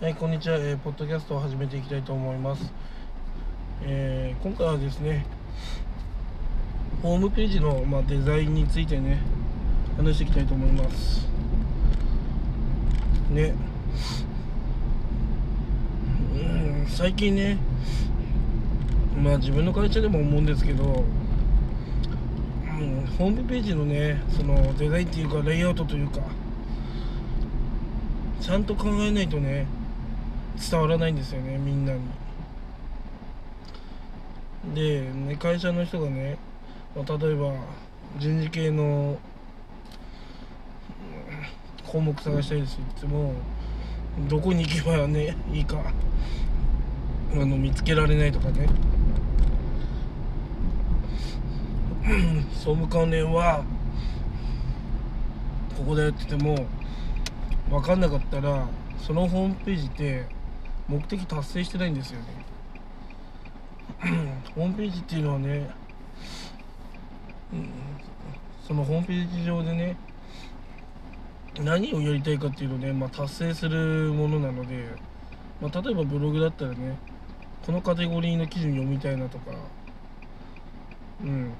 はい、こんにちは、えーポッドキャストを始めていきたいと思います。えー今回はですね、ホームページの、まあ、デザインについてね、話していきたいと思います。ね、うん、最近ね、まあ自分の会社でも思うんですけど、うん、ホームページのね、そのデザインっていうか、レイアウトというか、ちゃんと考えないとね、伝わらないんですよねみんなに。で、ね、会社の人がね、まあ例えば人事系の項目探したいですって言ってもどこに行けばねいいかあの見つけられないとかね。総務関連はここだよって言っても分かんなかったらそのホームページって目的達成してないんですよね。ホームページっていうのはね、うんそのホームページ上でね何をやりたいかっていうのをね、まあ、達成するものなので、まあ、例えばブログだったらねこのカテゴリーの記事読みたいなとか、うん、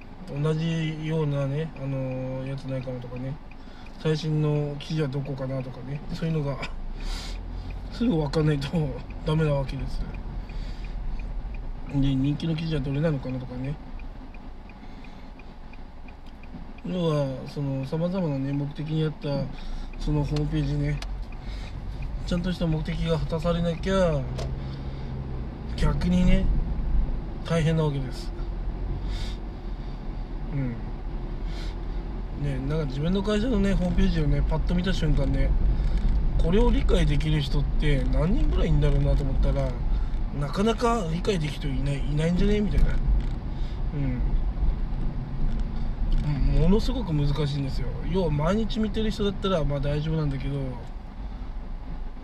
同じようなね、あのやつないかなとかね。最新の記事はどこかなとかね。そういうのがすぐ分かんないとダメなわけですで人気の記事はどれなのかなとかね。要はそのさまざまなね目的にあったそのホームページね。ちゃんとした目的が果たされなきゃ逆にね大変なわけです。うん。ねなんか自分の会社のねホームページをねパッと見た瞬間ねこれを理解できる人って何人ぐらいいんだろうなと思ったらなかなか理解できる人いないいないんじゃねみたいな。うん。うんものすごく難しいんですよ。要は毎日見てる人だったらまあ大丈夫なんだけど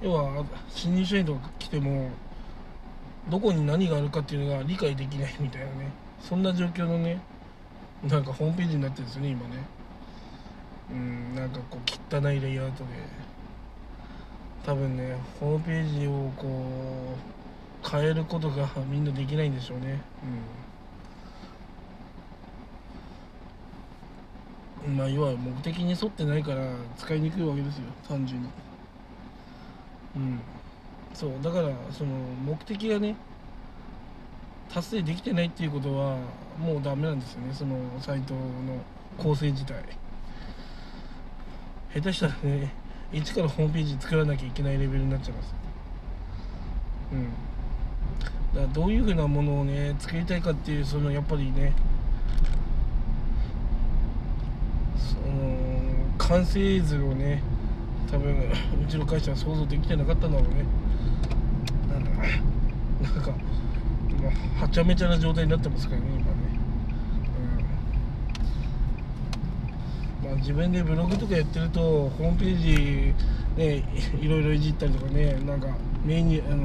要は新入社員とか来てもどこに何があるかっていうのが理解できないみたいなね。そんな状況のねなんかホームページになってるんですよね今ね。うんなんかこう汚いレイアウトで。多分ねホームページをこう変えることがみんなできないんでしょうね。うん。まあ要は目的に沿ってないから使いにくいわけですよ。単純に。うん。そう。だからその目的がね達成できてないっていうことはもうダメなんですよね。そのサイトの構成自体。下手したらね一からホームページ作らなきゃいけないレベルになっちゃいます。うん。だからどういうふうなものをね作りたいかっていうそのやっぱりねその完成図をね多分 うちの会社は想像できてなかったんだろうねなんだなんかもうはちゃめちゃな状態になってますからね今ねうんまあ自分でブログとかやってるとホームページね いろいろいじったりとかねなんかメニューあの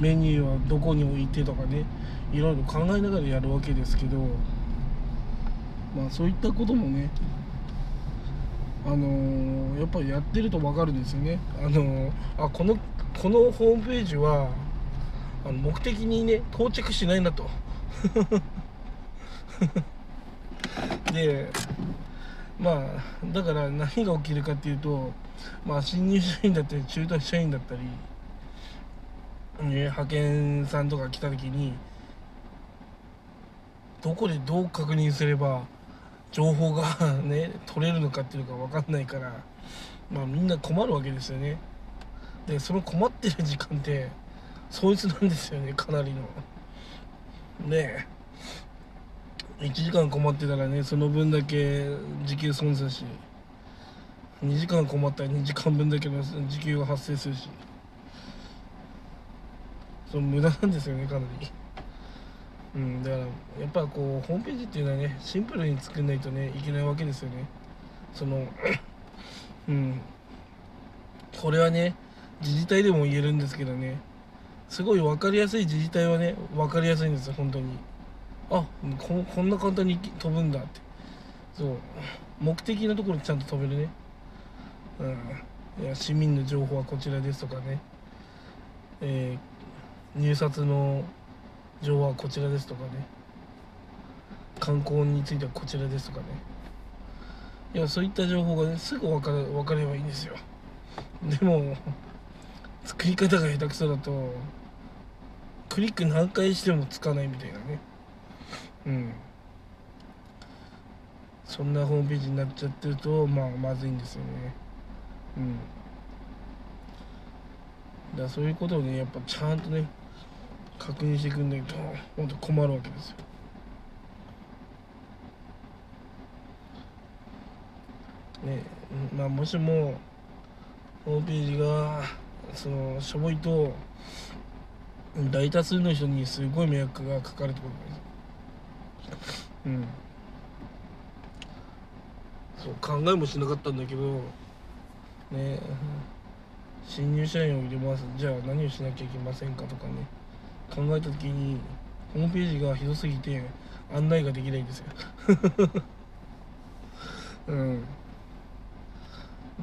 メニューはどこに置いてとかねいろいろ考えながらやるわけですけどまあそういったこともねあのーやっぱりやってると分かるんですよね、あのーあこのこのホームページはあの目的にね到着しないなと。でまあだから何が起きるかっていうとまあ新入社員だったり中途社員だったり、ね、派遣さんとか来た時にどこでどう確認すれば情報が ね取れるのかっていうのが分かんないからまあみんな困るわけですよね。でその困ってる時間ってそいつなんですよねかなりの。ねえ。1時間困ってたらねその分だけ時給損するし。2時間困ったら2時間分だけの時給が発生するし。その無駄なんですよねかなり。うんだからやっぱこうホームページっていうのはねシンプルに作んないとねいけないわけですよね。その うん。これはね自治体でも言えるんですけどね。すごい分かりやすい自治体はね分かりやすいんですよ本当に。あここんな簡単に飛ぶんだって。そう。目的のところにちゃんと飛べるね。うん。いや市民の情報はこちらですとかね。えー入札の情報はこちらですとかね。観光についてはこちらですとかね。いやそういった情報がねすぐ分かる分かればいいんですよ。でも作り方が下手くそだとクリック何回してもつかないみたいなね。うん。そんなホームページになっちゃってるとまあまずいんですよね。うん。だそういうことをねやっぱちゃんとね確認してくんないと本当困るわけですよ。ねまあもしもホームページがそのしょぼいと大多数の人にすごい迷惑がかかるってことですうん。そう考えもしなかったんだけど。ね新入社員を入れます。じゃあ何をしなきゃいけませんかとかね。考えた時にホームページがひどすぎて案内ができないんですよ。うん。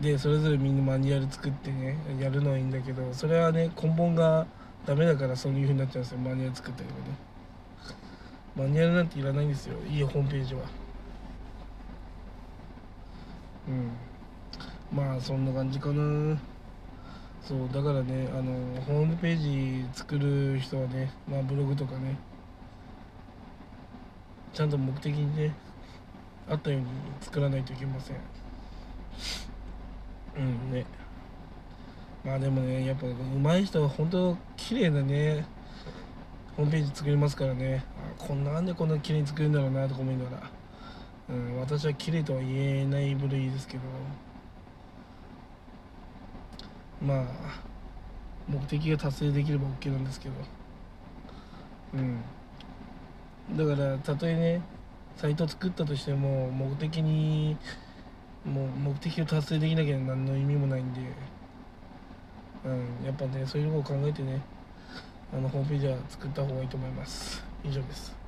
でそれぞれみんなマニュアル作ってねやるのはいいんだけどそれはね根本がダメだからそういう風になっちゃうんですよ。マニュアル作ったけどねマニュアルなんていらないんですよいいホームページは。うん。まあそんな感じかな。そうだからねあのホームページ作る人はねまあブログとかねちゃんと目的にねあったように作らないといけません。うんね。まあでもねやっぱ上手い人は本当綺麗なねホームページ作りますからね。こんなんでこんな綺麗に作るんだろうなとか思いながら、うん、私は綺麗とは言えない部類ですけど。まあ目的が達成できれば OK なんですけど。うん。だからたとえねサイト作ったとしても目的にもう目的を達成できなきゃ何の意味もないんで、うん、やっぱねそういうとこを考えてねあのホームページは作った方がいいと思います。以上です。